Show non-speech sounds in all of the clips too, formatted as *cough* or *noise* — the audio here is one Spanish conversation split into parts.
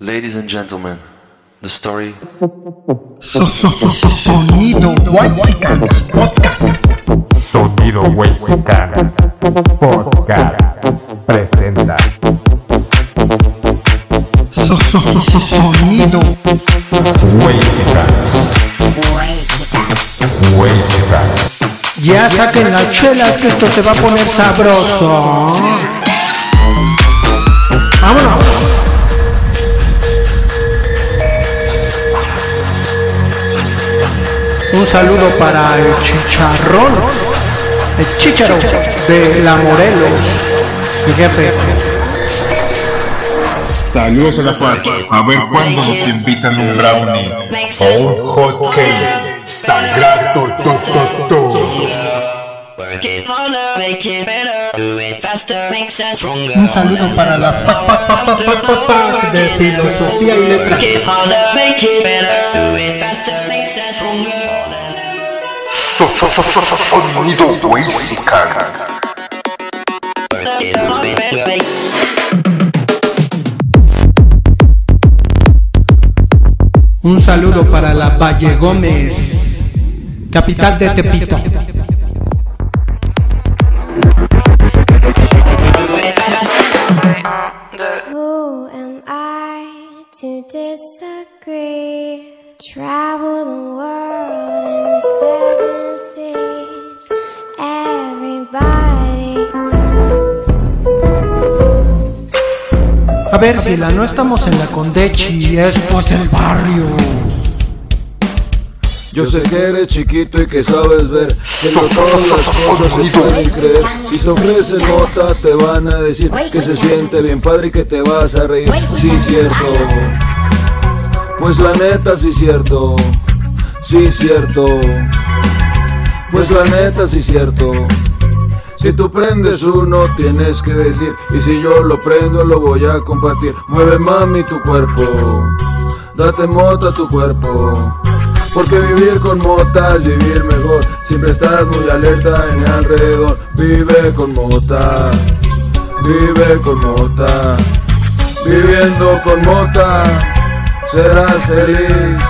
Ladies and gentlemen, the story So, so, so, so, sonido Whitesicans Podcast. Sonido Huexican Podcast presenta So, so, so, so, sonido Huexicans Huexicans Ya saquen las chelas que esto se va a poner sabroso. Vámonos. Un saludo para el chicharrón, el chicharo de la Morelos, mi jefe. Saludos a la FARC. A ver cuándo nos invitan un brownie o un hot cake. Sagrado to, to, to. Un saludo para la fac de filosofía y letras. Sonido. Un saludo para la Valle Gómez, capital de Tepito. Ver, si la no estamos en la Condechi, esto es el barrio. Yo sé que eres chiquito y que sabes ver que no todas las cosas se pueden creer. Si te ofrecen nota te van a decir que se siente bien padre y que te vas a reír. Sí, cierto. Pues la neta, sí, cierto. Sí, cierto. Pues la neta, sí, cierto. Si tú prendes uno, tienes que decir. Y si yo lo prendo, lo voy a compartir. Mueve mami tu cuerpo. Date mota tu cuerpo. Porque vivir con mota es vivir mejor. Siempre estás muy alerta en el alrededor. Vive con mota. Vive con mota. Viviendo con mota. Serás feliz.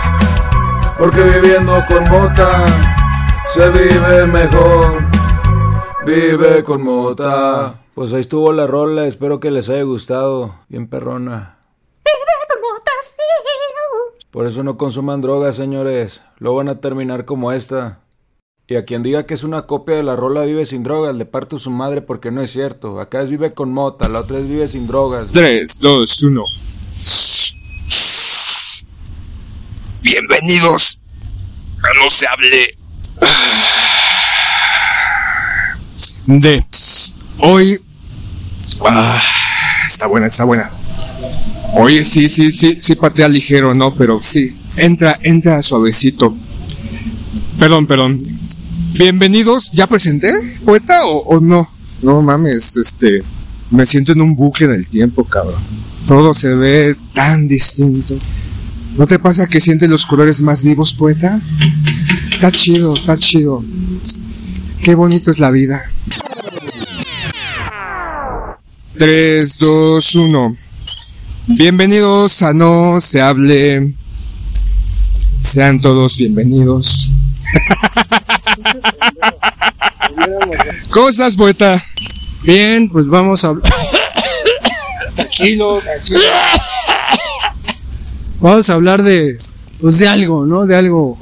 Porque viviendo con mota. Se vive mejor. Vive con mota. Pues ahí estuvo la rola. Espero que les haya gustado. Bien perrona. Por eso no consuman drogas, señores. Luego van a terminar como esta. Y a quien diga que es una copia de la rola Vive sin drogas, le parto su madre porque no es cierto. Acá es Vive con mota, la otra es Vive sin drogas. 3, 2, 1. Bienvenidos a No se hable de hoy. Ah, está buena, está buena. Oye, sí, sí, sí, sí patea ligero, ¿no? Pero sí, entra, entra suavecito. Perdón, perdón. Bienvenidos, ¿ya presenté, poeta, o, o no? No mames, este, me siento en un bucle del tiempo, cabrón. Todo se ve tan distinto. ¿No te pasa que sientes los colores más vivos, poeta? Está chido, está chido. Qué bonito es la vida. 3, 2, 1. Bienvenidos a No Se Hable. Sean todos bienvenidos. ¿Cómo estás, poeta? Bien, pues vamos a hablar. tranquilo, tranquilo. Vamos a hablar de, pues de algo, ¿no? De algo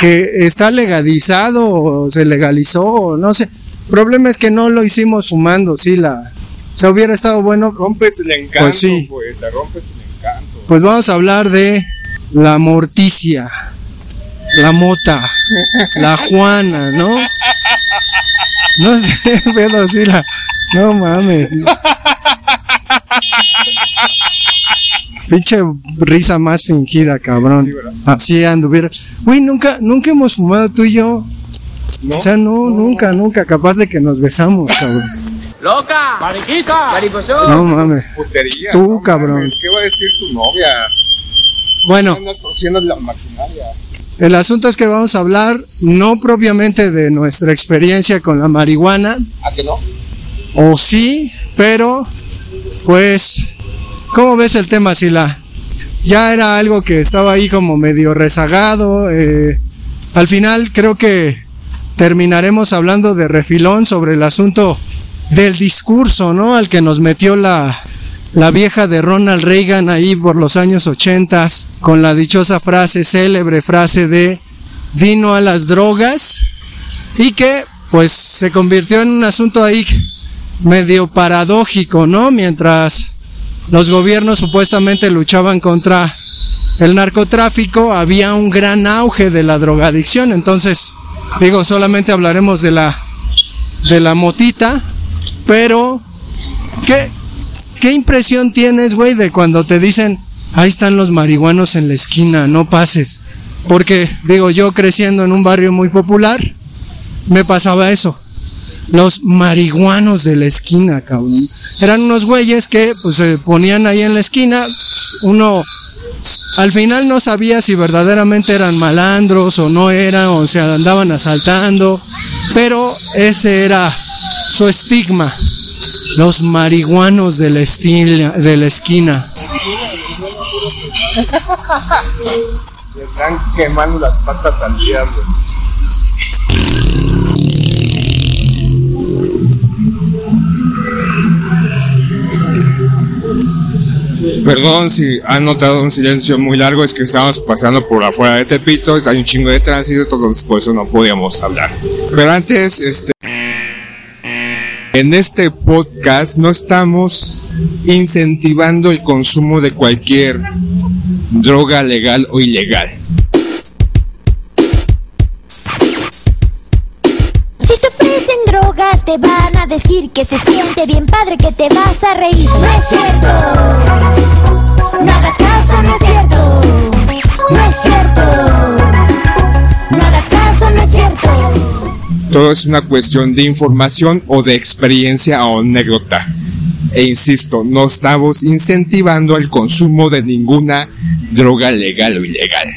que está legalizado o se legalizó, o no sé. El problema es que no lo hicimos fumando, sí, la. O sea, hubiera estado bueno. Rompes el encanto, Pues sí. poeta, rompes el encanto. Pues vamos a hablar de la morticia, la mota, la juana, ¿no? No sé, *laughs* pero sí la. No mames. Pinche risa más fingida, cabrón. Así anduviera. Güey, nunca, nunca hemos fumado tú y yo. O sea, no, nunca, nunca. Capaz de que nos besamos, cabrón. ¡Loca! ¡Mariquita! No mames. Putería. Tú, no cabrón. mames, ¿Qué va a decir tu novia? Bueno. La maquinaria. El asunto es que vamos a hablar no propiamente de nuestra experiencia con la marihuana, ¿A que no? o sí, pero pues, ¿cómo ves el tema, Sila? ya era algo que estaba ahí como medio rezagado. eh, al final creo que terminaremos hablando de refilón sobre el asunto del discurso, ¿no? Al que nos metió la, la vieja de Ronald Reagan ahí por los años ochentas, con la dichosa frase, célebre frase de vino a las drogas, y que pues se convirtió en un asunto ahí medio paradójico, ¿no? Mientras los gobiernos supuestamente luchaban contra el narcotráfico, había un gran auge de la drogadicción, entonces digo, solamente hablaremos de la de la motita, pero ¿qué, qué impresión tienes, güey, de cuando te dicen, ahí están los marihuanos en la esquina, no pases? Porque, digo, yo creciendo en un barrio muy popular, me pasaba eso. Los marihuanos de la esquina, cabrón. Eran unos güeyes que pues se ponían ahí en la esquina. Uno al final no sabía si verdaderamente eran malandros o no eran, o se andaban asaltando. Pero ese era su estigma. Los marihuanos de la, esquina, de la esquina. están quemando las patas al diablo. Perdón si han notado un silencio muy largo, es que estábamos pasando por afuera de Tepito, hay un chingo de tránsito, entonces por eso no podíamos hablar. Pero antes, este... En este podcast no estamos incentivando el consumo de cualquier droga legal o ilegal. Si te ofrecen drogas te van a decir que se siente bien padre, que te vas a reír. No. Todo es una cuestión de información o de experiencia o anécdota. E insisto, no estamos incentivando el consumo de ninguna droga legal o ilegal.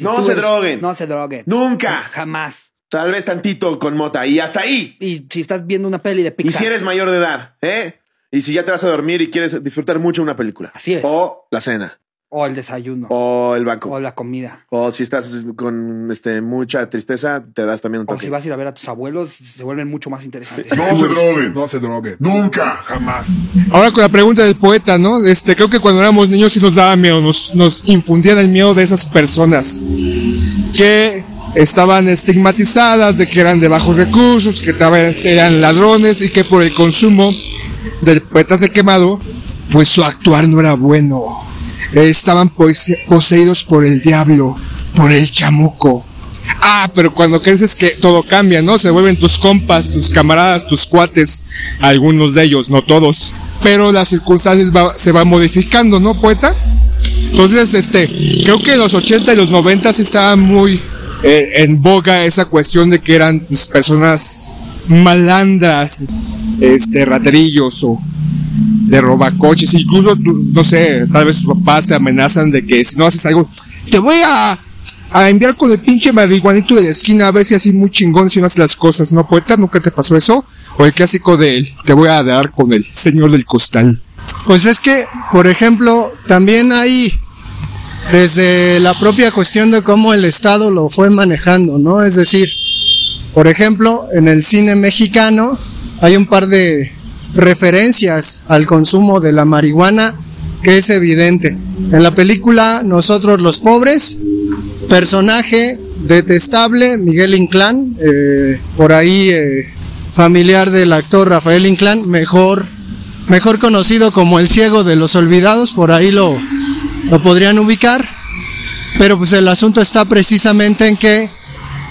No se droguen. No se droguen. Nunca. Jamás. Tal vez tantito con mota. Y hasta ahí. Y si estás viendo una peli de Y Pixar. si eres mayor de edad, ¿eh? Y si ya te vas a dormir y quieres disfrutar mucho una película. Así es. O la cena. O el desayuno. O el banco. O la comida. O si estás con este, mucha tristeza, te das también un O toque. si vas a ir a ver a tus abuelos, se vuelven mucho más interesantes. No se droguen. No se droguen. Nunca, jamás. Ahora con la pregunta del poeta, ¿no? Este, creo que cuando éramos niños sí nos daba miedo, nos, nos infundían el miedo de esas personas que estaban estigmatizadas, de que eran de bajos recursos, que tal vez eran ladrones y que por el consumo del poeta de quemado, pues su actuar no era bueno. Eh, Estaban pose- poseídos por el diablo, por el chamuco. Ah, pero cuando creces que todo cambia, ¿no? Se vuelven tus compas, tus camaradas, tus cuates, algunos de ellos, no todos. Pero las circunstancias se van modificando, ¿no, poeta? Entonces, este, creo que en los 80 y los 90 sí estaba muy eh, en boga esa cuestión de que eran pues, personas malandras, este, raterillos o de robacoches, incluso, no sé, tal vez tus papás te amenazan de que si no haces algo, te voy a, a enviar con el pinche marihuanito de la esquina a ver si así muy chingón si no haces las cosas, ¿no, poeta? ¿Nunca te pasó eso? O el clásico de él, te voy a dar con el señor del costal. Pues es que, por ejemplo, también hay desde la propia cuestión de cómo el Estado lo fue manejando, ¿no? Es decir, por ejemplo, en el cine mexicano hay un par de referencias al consumo de la marihuana que es evidente. En la película Nosotros los Pobres, personaje detestable, Miguel Inclán, eh, por ahí eh, familiar del actor Rafael Inclán, mejor, mejor conocido como el ciego de los olvidados, por ahí lo, lo podrían ubicar, pero pues el asunto está precisamente en que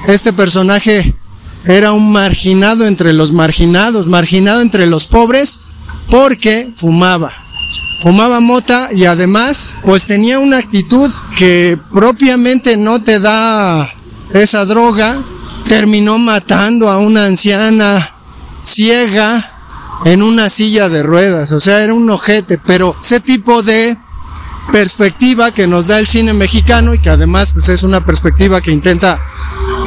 este personaje era un marginado entre los marginados, marginado entre los pobres, porque fumaba. Fumaba mota y además, pues tenía una actitud que propiamente no te da esa droga. Terminó matando a una anciana ciega en una silla de ruedas. O sea, era un ojete, pero ese tipo de perspectiva que nos da el cine mexicano y que además pues es una perspectiva que intenta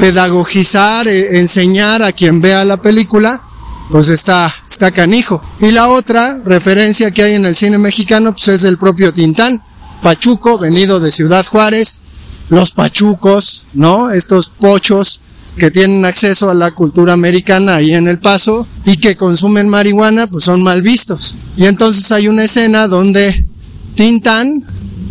pedagogizar, eh, enseñar a quien vea la película, pues está, está canijo. Y la otra referencia que hay en el cine mexicano, pues es del propio Tintán. pachuco venido de Ciudad Juárez, los pachucos, ¿no? Estos pochos que tienen acceso a la cultura americana ahí en El Paso y que consumen marihuana, pues son mal vistos. Y entonces hay una escena donde Tintán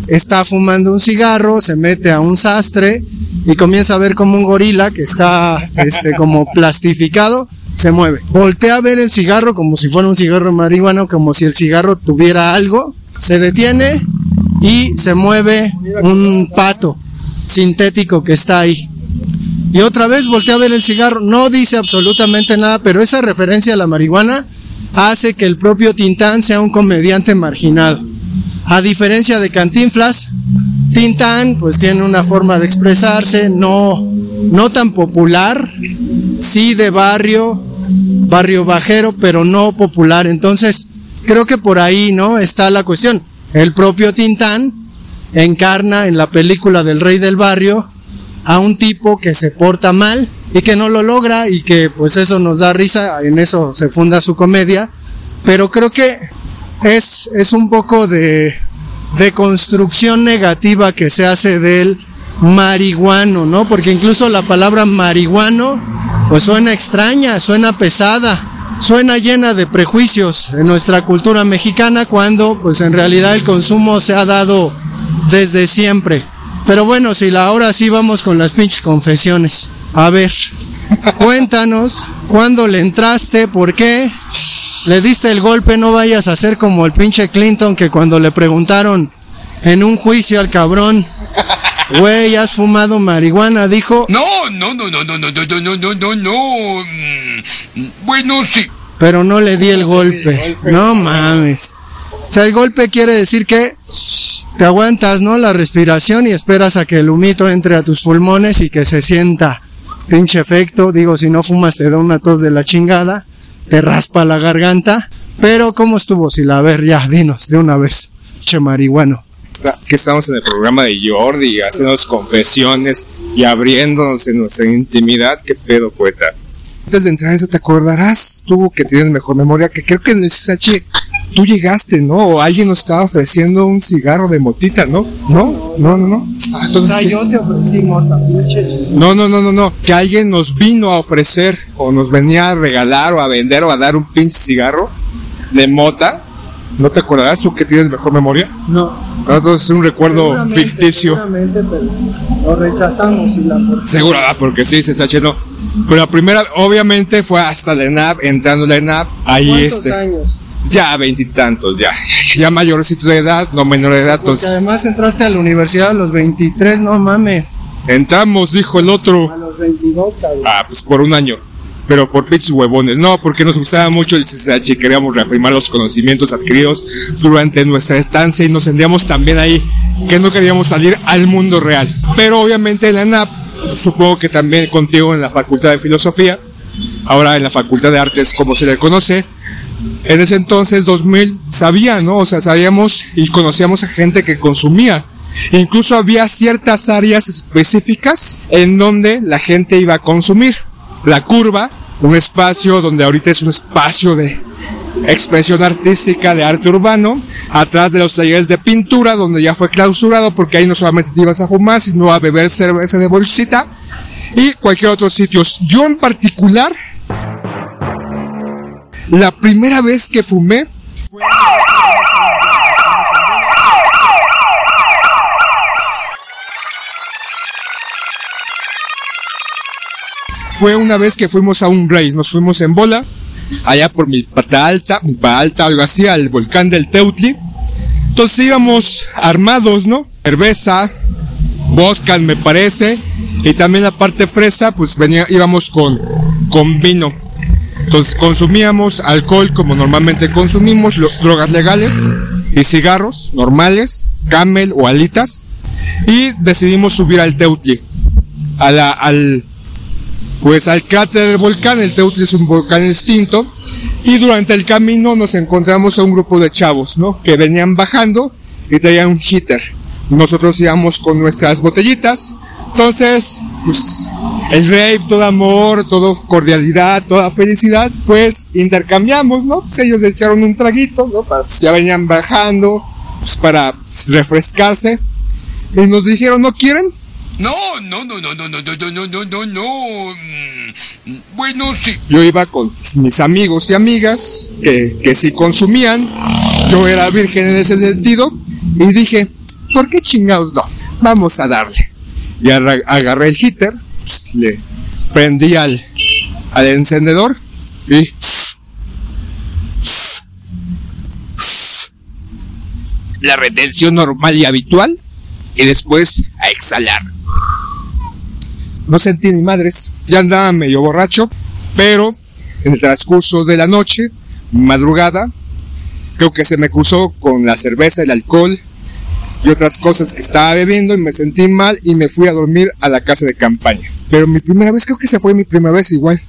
está fumando un cigarro, se mete a un sastre y comienza a ver como un gorila que está este como plastificado se mueve. Voltea a ver el cigarro como si fuera un cigarro de marihuana, como si el cigarro tuviera algo. Se detiene y se mueve un pato sintético que está ahí. Y otra vez voltea a ver el cigarro. No dice absolutamente nada, pero esa referencia a la marihuana hace que el propio Tintán sea un comediante marginado. A diferencia de Cantinflas, Tintán pues tiene una forma de expresarse no, no tan popular, sí de barrio, barrio bajero, pero no popular. Entonces, creo que por ahí, ¿no? Está la cuestión. El propio Tintán encarna en la película del rey del barrio a un tipo que se porta mal y que no lo logra y que pues eso nos da risa, en eso se funda su comedia, pero creo que es, es un poco de, de construcción negativa que se hace del marihuano, ¿no? Porque incluso la palabra marihuano pues suena extraña, suena pesada, suena llena de prejuicios en nuestra cultura mexicana cuando pues en realidad el consumo se ha dado desde siempre. Pero bueno, si la ahora sí vamos con las pinches confesiones. A ver, cuéntanos cuándo le entraste, por qué le diste el golpe, no vayas a ser como el pinche Clinton que cuando le preguntaron en un juicio al cabrón, güey, ¿has fumado marihuana? Dijo, No, no, no, no, no, no, no, no, no, no, no, no. Mm, Bueno, sí. pero no le di el golpe. No mames. O sea, el golpe quiere decir que te aguantas, ¿no? La respiración y esperas a que el humito entre a tus pulmones y que se sienta pinche efecto. Digo, si no fumas te da una tos de la chingada, te raspa la garganta. Pero, ¿cómo estuvo? Si la a ver, ya, dinos de una vez. Che marihuano. Que estamos en el programa de Jordi, haciendo confesiones y abriéndonos en nuestra intimidad. ¿Qué pedo, poeta? Antes de entrar a eso, ¿te acordarás tú que tienes mejor memoria? Que creo que en el tú llegaste, ¿no? O alguien nos estaba ofreciendo un cigarro de motita, ¿no? ¿No? No, no, no. Ah, entonces, ¿qué? te ofrecí mota, pinche. No, no, no, no, no. Que alguien nos vino a ofrecer o nos venía a regalar o a vender o a dar un pinche cigarro de mota. ¿No te acordarás tú que tienes mejor memoria? No. Entonces es un recuerdo ficticio. Seguramente, pero lo rechazamos y la Seguro, ah, porque sí, CSH no. Pero la primera, obviamente, fue hasta la ENAP, entrando a la ENAP. Ahí ¿Cuántos este. años? Ya veintitantos, ya. Ya mayorcito de edad, no menor de edad. Porque Entonces, además entraste a la universidad a los 23, no mames. entramos, dijo el otro. A los 22, cabrón. Ah, pues por un año. Pero por pinches huevones. No, porque nos gustaba mucho el CCH y queríamos reafirmar los conocimientos adquiridos durante nuestra estancia y nos sentíamos también ahí que no queríamos salir al mundo real. Pero obviamente en la NAP, supongo que también contigo en la Facultad de Filosofía, ahora en la Facultad de Artes como se le conoce, en ese entonces, 2000, sabía, ¿no? O sea, sabíamos y conocíamos a gente que consumía. Incluso había ciertas áreas específicas en donde la gente iba a consumir. La curva, un espacio donde ahorita es un espacio de expresión artística de arte urbano, atrás de los talleres de pintura, donde ya fue clausurado porque ahí no solamente te ibas a fumar, sino a beber cerveza de bolsita y cualquier otro sitio. Yo en particular, la primera vez que fumé fue una vez que fuimos a un rey, nos fuimos en bola, allá por mi pata alta, mi pata alta, algo así, al volcán del Teutli. Entonces íbamos armados, ¿no? Cerveza, vodka, me parece, y también la parte fresa, pues venía, íbamos con, con vino. Entonces consumíamos alcohol como normalmente consumimos, drogas legales y cigarros normales, camel o alitas, y decidimos subir al Teutli, al, pues al cráter del volcán, el Teutli es un volcán extinto, y durante el camino nos encontramos a un grupo de chavos, ¿no? Que venían bajando y traían un heater. Nosotros íbamos con nuestras botellitas, entonces, pues, el rave, todo amor, todo cordialidad, toda felicidad, pues intercambiamos, ¿no? Pues ellos le echaron un traguito, ¿no? Para- pues, ya venían bajando, pues, para refrescarse. Y nos dijeron, ¿no quieren? No, no, no, no, no, no, no, no, no, no, no, no. Mm, Bueno, sí. Yo iba con mis amigos y amigas que, que sí consumían. Yo era virgen en ese sentido. Y dije, ¿por qué chingados no? Vamos a darle. Y agarré el heater, pues, le prendí al, al encendedor y la retención normal y habitual y después a exhalar. No sentí ni madres, ya andaba medio borracho, pero en el transcurso de la noche, madrugada, creo que se me cruzó con la cerveza, el alcohol y otras cosas que estaba bebiendo y me sentí mal y me fui a dormir a la casa de campaña. Pero mi primera vez, creo que esa fue mi primera vez igual.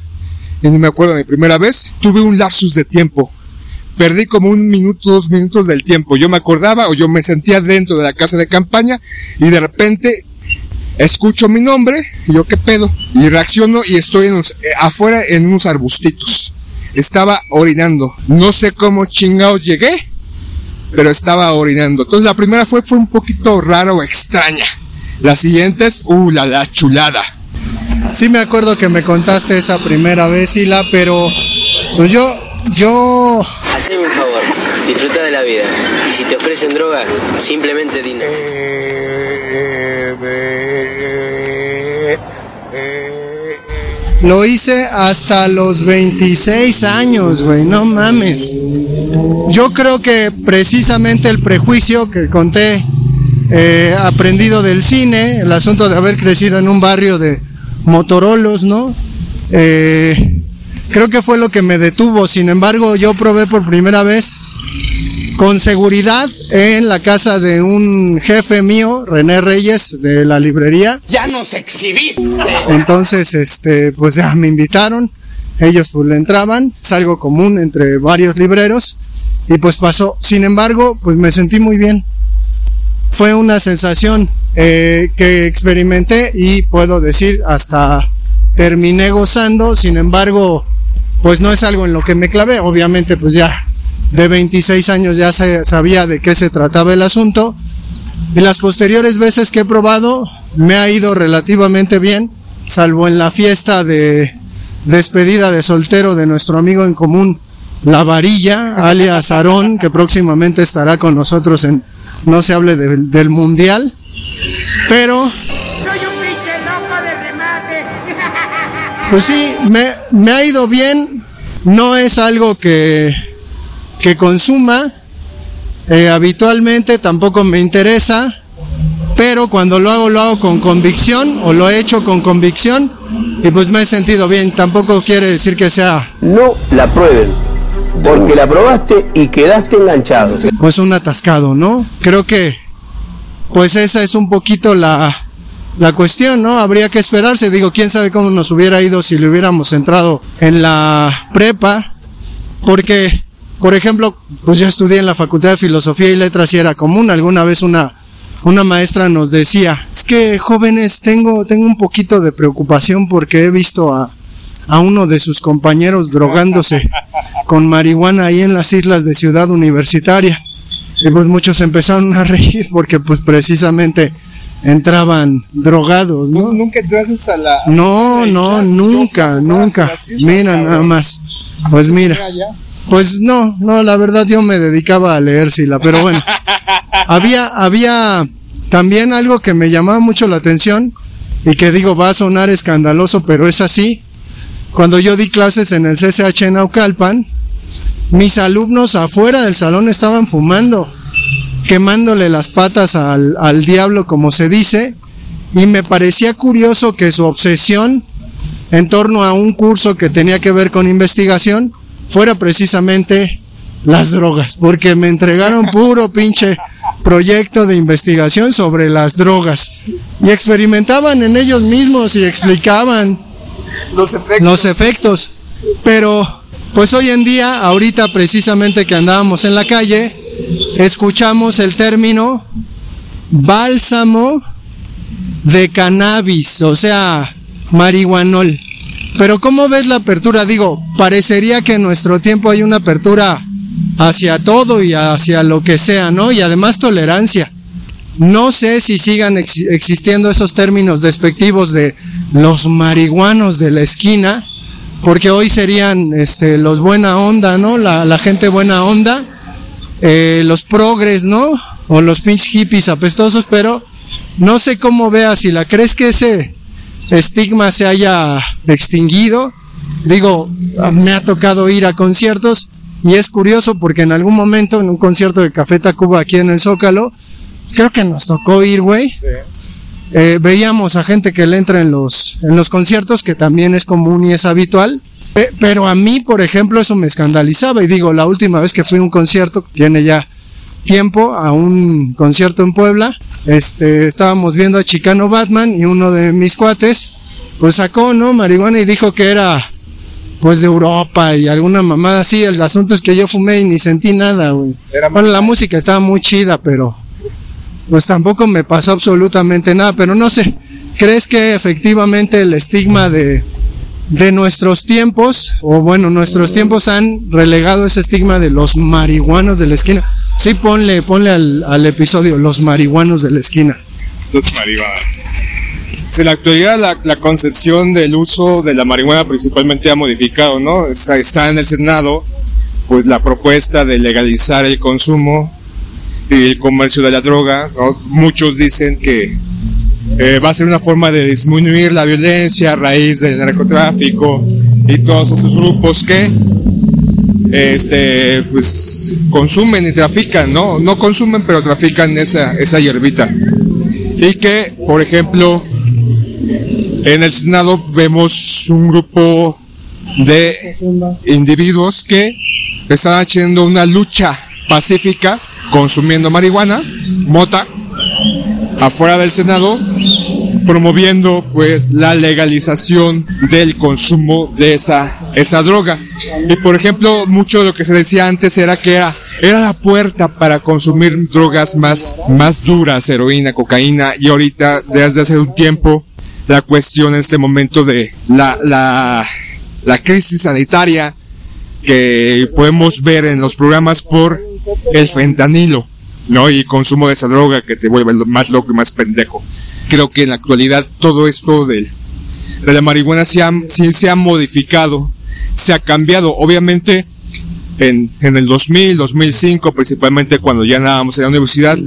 Y ni me acuerdo mi primera vez, tuve un lapsus de tiempo. Perdí como un minuto, dos minutos del tiempo. Yo me acordaba o yo me sentía dentro de la casa de campaña y de repente escucho mi nombre y yo qué pedo. Y reacciono y estoy en unos- eh, afuera en unos arbustitos. Estaba orinando. No sé cómo chingados llegué, pero estaba orinando. Entonces la primera fue, fue un poquito rara o extraña. Las siguientes, uh, la, la chulada. Sí me acuerdo que me contaste esa primera vez, Sila, pero pues yo, yo, Haceme un favor, disfruta de la vida. Y si te ofrecen droga, simplemente di lo hice hasta los 26 años, güey, no mames. Yo creo que precisamente el prejuicio que conté, eh, aprendido del cine, el asunto de haber crecido en un barrio de Motorolos, ¿no? Eh, creo que fue lo que me detuvo. Sin embargo, yo probé por primera vez con seguridad en la casa de un jefe mío, René Reyes, de la librería. ¡Ya nos exhibiste! Entonces, este, pues ya me invitaron. Ellos pues le entraban, es algo común entre varios libreros y pues pasó. Sin embargo, pues me sentí muy bien. Fue una sensación eh, que experimenté y puedo decir hasta terminé gozando. Sin embargo, pues no es algo en lo que me clavé. Obviamente, pues ya de 26 años ya se sabía de qué se trataba el asunto. Y las posteriores veces que he probado me ha ido relativamente bien, salvo en la fiesta de despedida de soltero de nuestro amigo en común, La Varilla, alias Aarón, que próximamente estará con nosotros en No se hable de- del Mundial. Pero, ¡Soy un pinche loco de remate! *laughs* pues sí, me, me ha ido bien. No es algo que, que consuma. eh, habitualmente tampoco me interesa. Pero cuando lo hago, lo hago con convicción o lo he hecho con convicción y pues me he sentido bien. Tampoco quiere decir que sea No la prueben, porque la probaste y quedaste enganchado. pues un atascado, ¿no? Creo que pues esa es un poquito la, la cuestión, ¿no? Habría que esperarse, digo, quién sabe cómo nos hubiera ido si le hubiéramos entrado en la prepa, porque, por ejemplo, pues yo estudié en la Facultad de Filosofía y Letras y era común, alguna vez una, una maestra nos decía, es que jóvenes, tengo, tengo un poquito de preocupación porque he visto a, a uno de sus compañeros drogándose *laughs* con marihuana ahí en las islas de Ciudad Universitaria. Y pues muchos empezaron a reír porque pues precisamente entraban drogados, ¿no? Nunca entraste a la. No, no, nunca, nunca. Mira nada más. Pues mira. Pues no, no, la verdad yo me dedicaba a leer Sila, pero bueno. *laughs* Había, había también algo que me llamaba mucho la atención y que digo va a sonar escandaloso, pero es así. Cuando yo di clases en el CCH en Naucalpan, mis alumnos afuera del salón estaban fumando, quemándole las patas al, al diablo, como se dice, y me parecía curioso que su obsesión en torno a un curso que tenía que ver con investigación fuera precisamente las drogas, porque me entregaron *laughs* puro pinche proyecto de investigación sobre las drogas y experimentaban en ellos mismos y explicaban Los efectos. los efectos. Pero, pues hoy en día, ahorita precisamente que andábamos en la calle, escuchamos el término bálsamo de cannabis, o sea, marihuanol. Pero ¿cómo ves la apertura? Digo, parecería que en nuestro tiempo hay una apertura hacia todo y hacia lo que sea, ¿no? Y además tolerancia. No sé si sigan ex existiendo esos términos despectivos de los marihuanos de la esquina, porque hoy serían este, los buena onda, ¿no? La, la gente buena onda, eh, los progres, ¿no? O los pinch hippies apestosos, pero no sé cómo veas, si la crees que ese estigma se haya extinguido. Digo, me ha tocado ir a conciertos y es curioso porque en algún momento en un concierto de Café Tacuba aquí en el Zócalo, creo que nos tocó ir, güey. Eh, veíamos a gente que le entra en los, en los conciertos, que también es común y es habitual. Pe- pero a mí, por ejemplo, eso me escandalizaba. Y digo, la última vez que fui a un concierto, tiene ya tiempo, a un concierto en Puebla, este, estábamos viendo a Chicano Batman y uno de mis cuates, pues sacó, ¿no? Marihuana y dijo que era, pues de Europa y alguna mamada así. El asunto es que yo fumé y ni sentí nada, güey. Bueno, la música estaba muy chida, pero pues tampoco me pasó absolutamente nada, pero no sé, ¿crees que efectivamente el estigma de, de nuestros tiempos, o bueno, nuestros tiempos han relegado ese estigma de los marihuanos de la esquina? Sí, ponle, ponle al, al episodio, los marihuanos de la esquina. Los marihuanos. En la actualidad la, concepción del uso de la marihuana principalmente ha modificado, ¿no? Está, está en el Senado, pues la propuesta de legalizar el consumo y el comercio de la droga. Muchos dicen que eh, va a ser una forma de disminuir la violencia a raíz del narcotráfico y todos esos grupos que este pues consumen y trafican, ¿no? No consumen pero trafican esa, esa hierbita. Y que, por ejemplo, en el Senado vemos un grupo de individuos que están haciendo una lucha pacífica consumiendo marihuana, mota, afuera del Senado, promoviendo pues la legalización del consumo de esa, esa droga. Y por ejemplo, mucho de lo que se decía antes era que era, era la puerta para consumir drogas más, más duras, heroína, cocaína, y ahorita, desde hace un tiempo, la cuestión en este momento de la, la, la crisis sanitaria que podemos ver en los programas por el fentanilo, ¿no? Y consumo de esa droga que te vuelve más loco y más pendejo. Creo que en la actualidad todo esto de la marihuana se ha, sí se ha modificado, se ha cambiado. Obviamente, en, en el 2000, 2005, principalmente cuando ya andábamos en la universidad,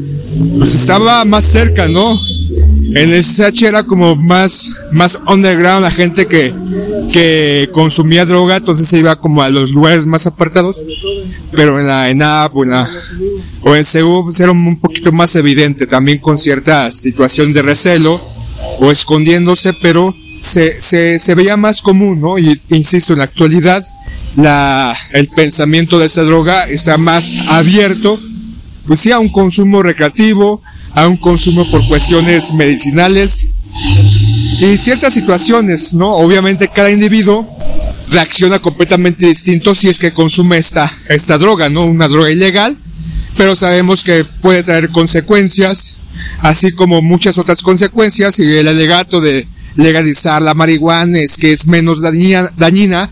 pues estaba más cerca, ¿no? En el SH era como más, más underground, la gente que, que consumía droga, entonces se iba como a los lugares más apartados, pero en la ENAP o en la, o en CEU pues era un poquito más evidente, también con cierta situación de recelo o escondiéndose, pero se, se, se veía más común, ¿no? Y insisto, en la actualidad, la, el pensamiento de esa droga está más abierto, pues sí, a un consumo recreativo, a un consumo por cuestiones medicinales y ciertas situaciones, ¿no? Obviamente cada individuo reacciona completamente distinto si es que consume esta, esta droga, ¿no? Una droga ilegal, pero sabemos que puede traer consecuencias, así como muchas otras consecuencias, y el alegato de legalizar la marihuana es que es menos dañina, dañina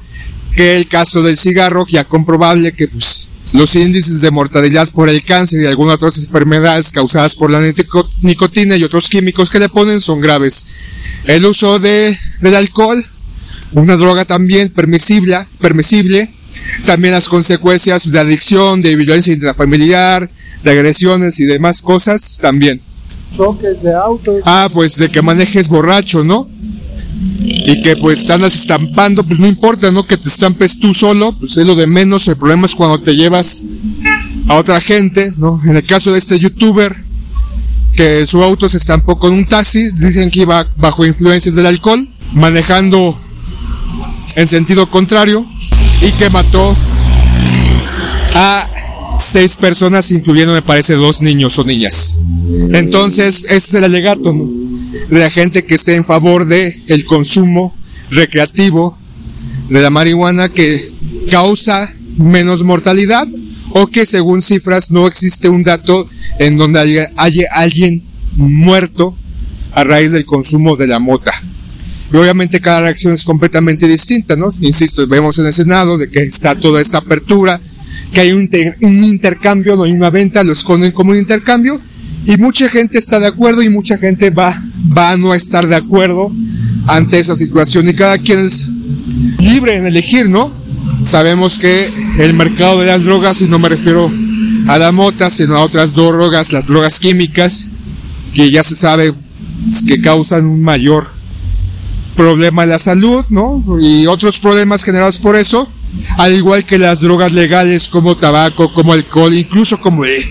que el caso del cigarro, ya comprobable que pues, los índices de mortalidad por el cáncer y algunas otras enfermedades causadas por la nico- nicotina y otros químicos que le ponen son graves. El uso de, del alcohol, una droga también permisible, permisible, también las consecuencias de adicción, de violencia intrafamiliar, de agresiones y demás cosas también. Choques de autos. Ah, pues de que manejes borracho, ¿no? Y que pues te andas estampando, pues no importa, ¿no? Que te estampes tú solo, pues es lo de menos. El problema es cuando te llevas a otra gente, ¿no? En el caso de este youtuber, que su auto se estampó con un taxi, dicen que iba bajo influencias del alcohol, manejando en sentido contrario, y que mató a seis personas, incluyendo me parece dos niños o niñas. Entonces, ese es el alegato, ¿no? De la gente que esté en favor de el consumo recreativo de la marihuana que causa menos mortalidad o que según cifras no existe un dato en donde haya, alguien muerto a raíz del consumo de la mota. Y obviamente cada reacción es completamente distinta, ¿no? Insisto, vemos en el Senado de que está toda esta apertura, que hay un, un intercambio, no hay una venta, lo esconden como un intercambio y mucha gente está de acuerdo y mucha gente va, va a no estar de acuerdo ante esa situación y cada quien es libre en elegir, ¿no? Sabemos que el mercado de las drogas, y no me refiero a la mota, sino a otras drogas, las drogas químicas, que ya se sabe que causan un mayor problema en la salud, ¿no? Y otros problemas generados por eso, al igual que las drogas legales como tabaco, como alcohol, incluso como eh,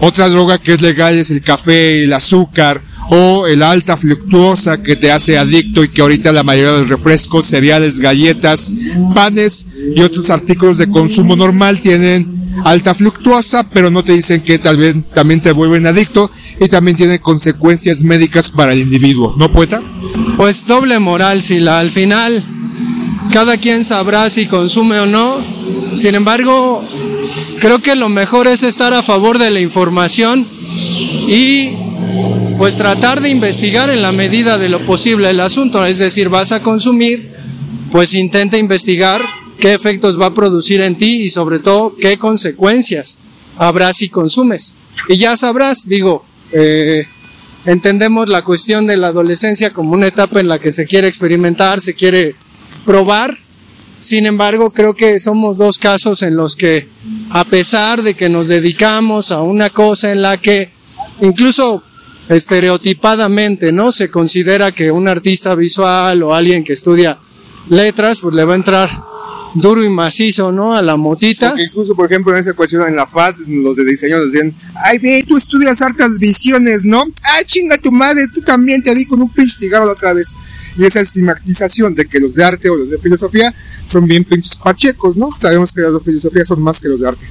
otra droga que es legal es el café, el azúcar o el alta fluctuosa que te hace adicto y que ahorita la mayoría de los refrescos, cereales, galletas, panes y otros artículos de consumo normal tienen alta fluctuosa, pero no te dicen que tal vez también te vuelven adicto y también tiene consecuencias médicas para el individuo, ¿no poeta? Pues doble moral, Sila. Al final, cada quien sabrá si consume o no. Sin embargo, creo que lo mejor es estar a favor de la información y pues tratar de investigar en la medida de lo posible el asunto. Es decir, vas a consumir, pues intenta investigar qué efectos va a producir en ti y sobre todo qué consecuencias habrá si consumes. Y ya sabrás, digo, eh, entendemos la cuestión de la adolescencia como una etapa en la que se quiere experimentar, se quiere probar. Sin embargo, creo que somos dos casos en los que, a pesar de que nos dedicamos a una cosa en la que incluso estereotipadamente, ¿no? Se considera que un artista visual o alguien que estudia letras, pues le va a entrar duro y macizo, ¿no? A la motita. Incluso, por ejemplo, en esa cuestión en la FAD, los de diseño nos decían, ay, ve, tú estudias hartas visiones, ¿no? Ay, chinga tu madre, tú también te vi con un pinche cigarro otra vez. Y esa estigmatización de que los de arte o los de filosofía son bien pinches pachecos, ¿no? Sabemos que los de filosofía son más que los de arte.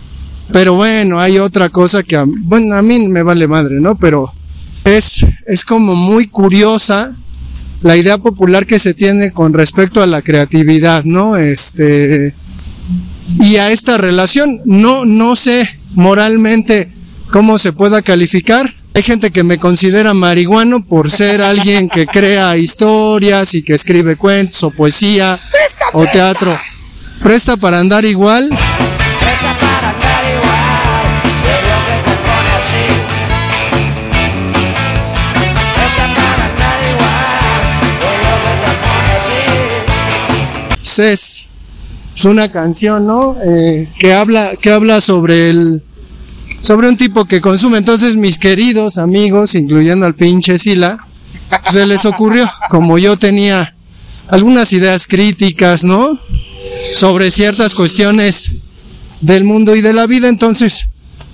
Pero bueno, hay otra cosa que, bueno, a mí me vale madre, ¿no? Pero es, es como muy curiosa la idea popular que se tiene con respecto a la creatividad, ¿no? Este, y a esta relación, no, no sé moralmente cómo se pueda calificar. Hay gente que me considera marihuano por ser alguien que crea historias y que escribe cuentos o poesía o teatro. Presta para andar igual. Presta para andar igual, que te pone así. Presta para andar igual, que te pone así. es, es una canción, ¿no? Eh, que habla, que habla sobre el, sobre un tipo que consume. Entonces, mis queridos amigos, incluyendo al pinche Sila, se les ocurrió, como yo tenía algunas ideas críticas, ¿no? Sobre ciertas cuestiones del mundo y de la vida, entonces,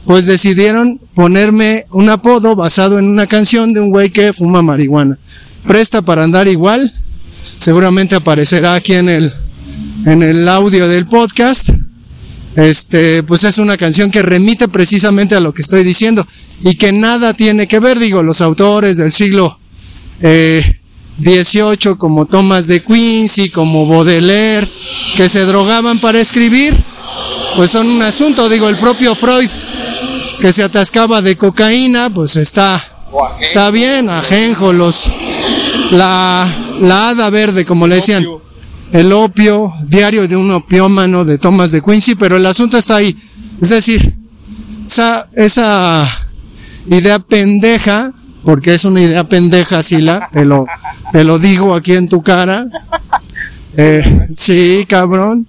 pues decidieron ponerme un apodo basado en una canción de un güey que fuma marihuana. Presta para andar igual, seguramente aparecerá aquí en el, en el audio del podcast. Este, pues es una canción que remite precisamente a lo que estoy diciendo y que nada tiene que ver, digo, los autores del siglo eh, 18 como Thomas de Quincy, como Baudelaire, que se drogaban para escribir, pues son un asunto, digo, el propio Freud, que se atascaba de cocaína, pues está, está bien, ajenjo, los, la, la hada verde, como le decían, el opio, diario de un opiómano de Thomas de Quincy, pero el asunto está ahí, es decir, esa, esa idea pendeja, porque es una idea pendeja, Sila, te lo, te lo digo aquí en tu cara. Eh, sí, cabrón.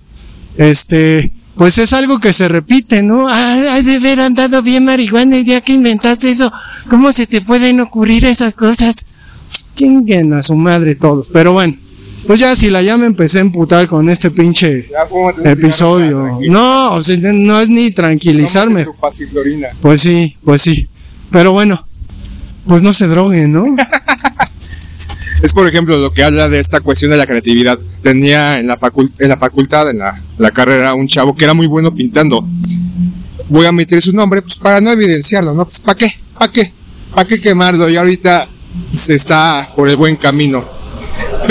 Este, pues es algo que se repite, ¿no? Ay, ay, de haber andado bien marihuana el día que inventaste eso. ¿Cómo se te pueden ocurrir esas cosas? Chinguen a su madre todos. Pero bueno, pues ya si la ya me empecé a emputar con este pinche episodio. No, o sea, no es ni tranquilizarme. Pues sí, pues sí. Pero bueno, pues no se droguen, ¿no? *laughs* Es por ejemplo lo que habla de esta cuestión de la creatividad. Tenía en la, en la facultad, en la, la carrera, un chavo que era muy bueno pintando. Voy a omitir su nombre pues para no evidenciarlo, ¿no? Pues ¿para qué? ¿Para qué? ¿Para qué quemarlo? Y ahorita se está por el buen camino.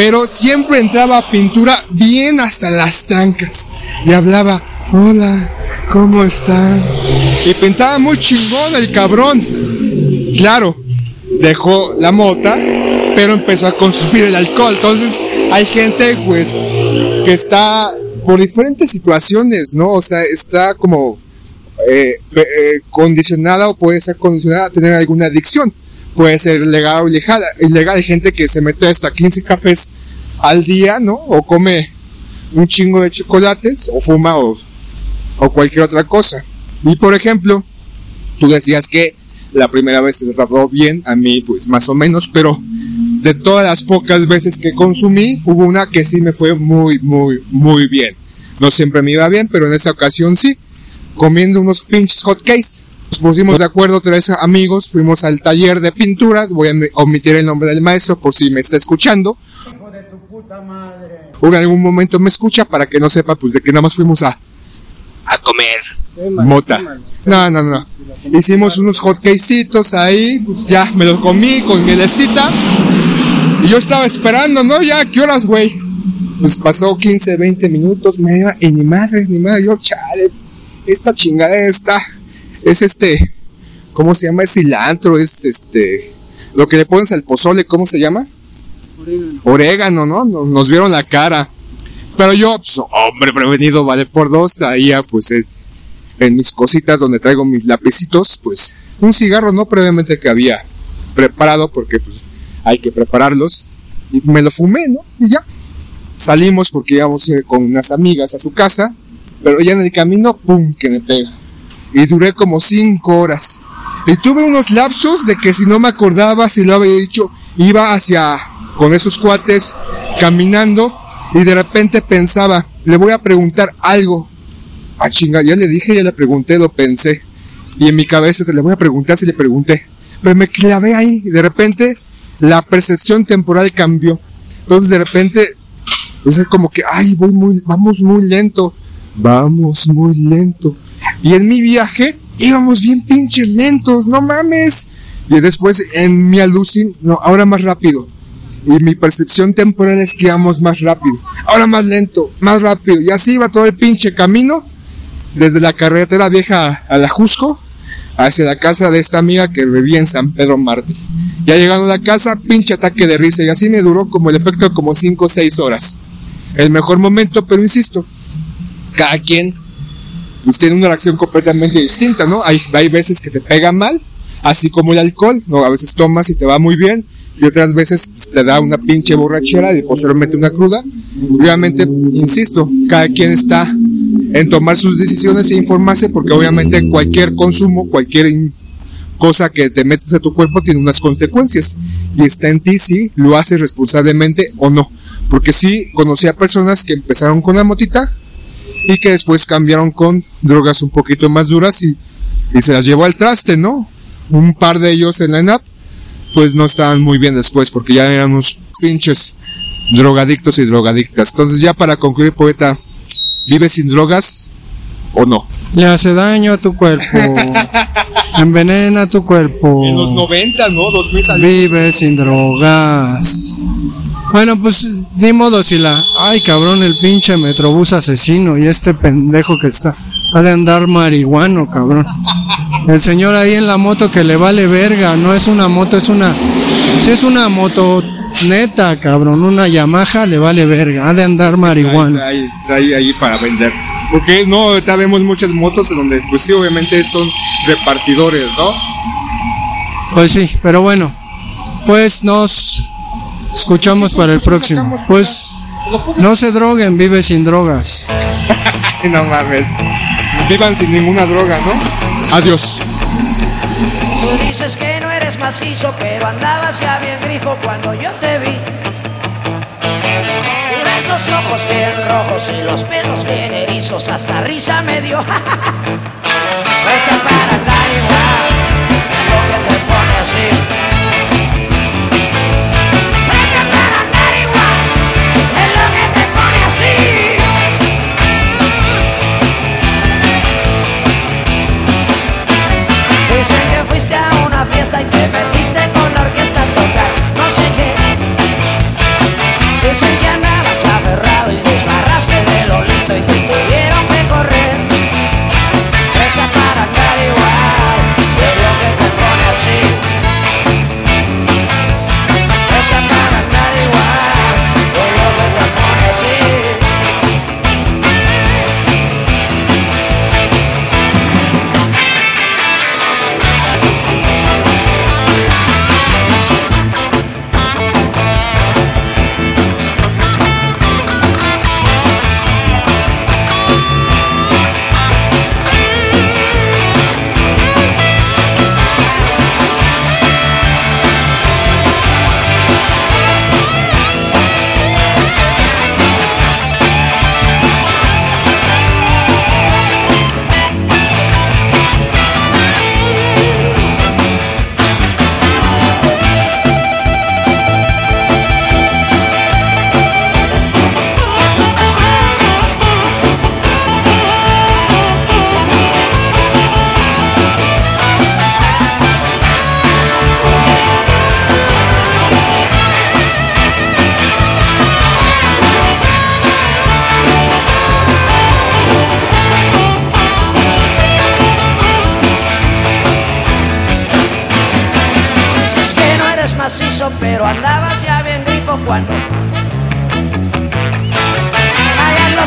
Pero siempre entraba a pintura bien hasta las trancas. Y hablaba, hola, ¿cómo están? Y pintaba muy chingón el cabrón. Claro, dejó la mota, pero empezó a consumir el alcohol. Entonces hay gente pues que está por diferentes situaciones, ¿no? O sea, está como eh, eh, condicionada o puede ser condicionada a tener alguna adicción. Puede ser legal o ilegal. ilegal. Hay gente que se mete hasta 15 cafés al día, ¿no? O come un chingo de chocolates, o fuma, o, o cualquier otra cosa. Y por ejemplo, tú decías que la primera vez se trató bien, a mí pues más o menos, pero de todas las pocas veces que consumí, hubo una que sí me fue muy, muy, muy bien. No siempre me iba bien, pero en esa ocasión sí, comiendo unos pinches hotcakes. Nos pusimos de acuerdo tres amigos, fuimos al taller de pintura, voy a omitir el nombre del maestro por si me está escuchando. O en algún momento me escucha para que no sepa pues de que nada más fuimos a, a comer mota. No, no, no. Hicimos unos hotcakecitos ahí, pues ya me los comí con mielecita. Y yo estaba esperando, ¿no? Ya, ¿qué horas, güey? Pues pasó 15, 20 minutos, me iba, y ni madres, ni madre. Yo, chale, esta chingadera está, es este, ¿cómo se llama? Es cilantro, es este, lo que le pones al pozole, ¿cómo se llama? Orégano, ¿no? Nos, nos vieron la cara. Pero yo, pues, hombre prevenido, vale por dos. Ahí ya, pues, en, en mis cositas donde traigo mis lapicitos, pues, un cigarro, ¿no? Previamente que había preparado, porque, pues, hay que prepararlos. Y me lo fumé, ¿no? Y ya. Salimos porque íbamos ir con unas amigas a su casa. Pero ya en el camino, ¡pum! que me pega. Y duré como cinco horas. Y tuve unos lapsos de que si no me acordaba, si lo había dicho, iba hacia, con esos cuates, caminando. Y de repente pensaba, le voy a preguntar algo. Ah, chinga, ya le dije, ya le pregunté, lo pensé. Y en mi cabeza te le voy a preguntar si le pregunté. Pero me clavé ahí. De repente, la percepción temporal cambió. Entonces, de repente, es como que, ay, voy muy, vamos muy lento. Vamos muy lento. Y en mi viaje, íbamos bien pinches lentos, no mames. Y después, en mi alucin, no, ahora más rápido. Y mi percepción temporal es que íbamos más rápido. Ahora más lento, más rápido. Y así iba todo el pinche camino. Desde la carretera vieja a la Jusco. Hacia la casa de esta amiga que vivía en San Pedro Marte. Ya llegando a la casa, pinche ataque de risa. Y así me duró como el efecto como 5 o 6 horas. El mejor momento, pero insisto. Cada quien pues, tiene una reacción completamente distinta, ¿no? Hay, hay veces que te pega mal. Así como el alcohol, ¿no? A veces tomas y te va muy bien y otras veces pues, te da una pinche borrachera y posteriormente una cruda. Obviamente, insisto, cada quien está en tomar sus decisiones e informarse porque obviamente cualquier consumo, cualquier cosa que te metes a tu cuerpo tiene unas consecuencias y está en ti si lo haces responsablemente o no. Porque sí conocí a personas que empezaron con la motita y que después cambiaron con drogas un poquito más duras y, y se las llevó al traste, ¿no? Un par de ellos en la ENAP pues no estaban muy bien después porque ya eran unos pinches drogadictos y drogadictas. Entonces ya para concluir, poeta, ¿vives sin drogas o no? Le hace daño a tu cuerpo. *laughs* envenena tu cuerpo. En los 90, ¿no? 2000 salió. Vive sin drogas. Bueno, pues ni modo si la. Ay, cabrón, el pinche metrobús asesino y este pendejo que está. Ha de andar marihuano, cabrón. El señor ahí en la moto que le vale verga. No es una moto, es una. Si es una moto neta, cabrón. Una Yamaha le vale verga. Ha de andar marihuana. Ahí, ahí, ahí para vender. Porque no, ahorita vemos muchas motos en donde, pues sí, obviamente son repartidores, ¿no? Pues sí, pero bueno. Pues nos escuchamos para el próximo. Pues no se droguen, vive sin drogas. *laughs* no mames. Vivan sin ninguna droga, ¿no? Adiós. Tú dices que no eres macizo, pero andabas ya bien grifo cuando yo te vi. Tienes los ojos bien rojos y los pelos bien erizos, hasta risa me dio. *laughs* Para andar igual, lo que te pone así. Fiesta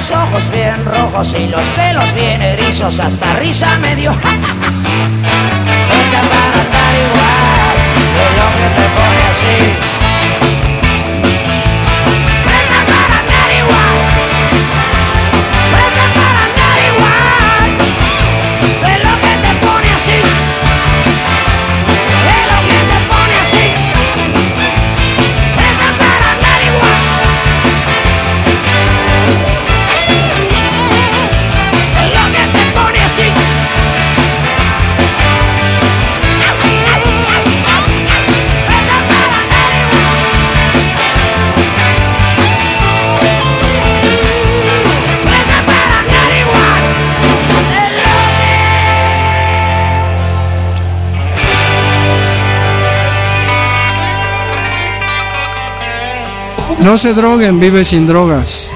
los ojos bien rojos y los pelos bien erizos, hasta risa me dio. *laughs* Esa para andar igual, de lo que te pone así. No se droguen, vive sin drogas.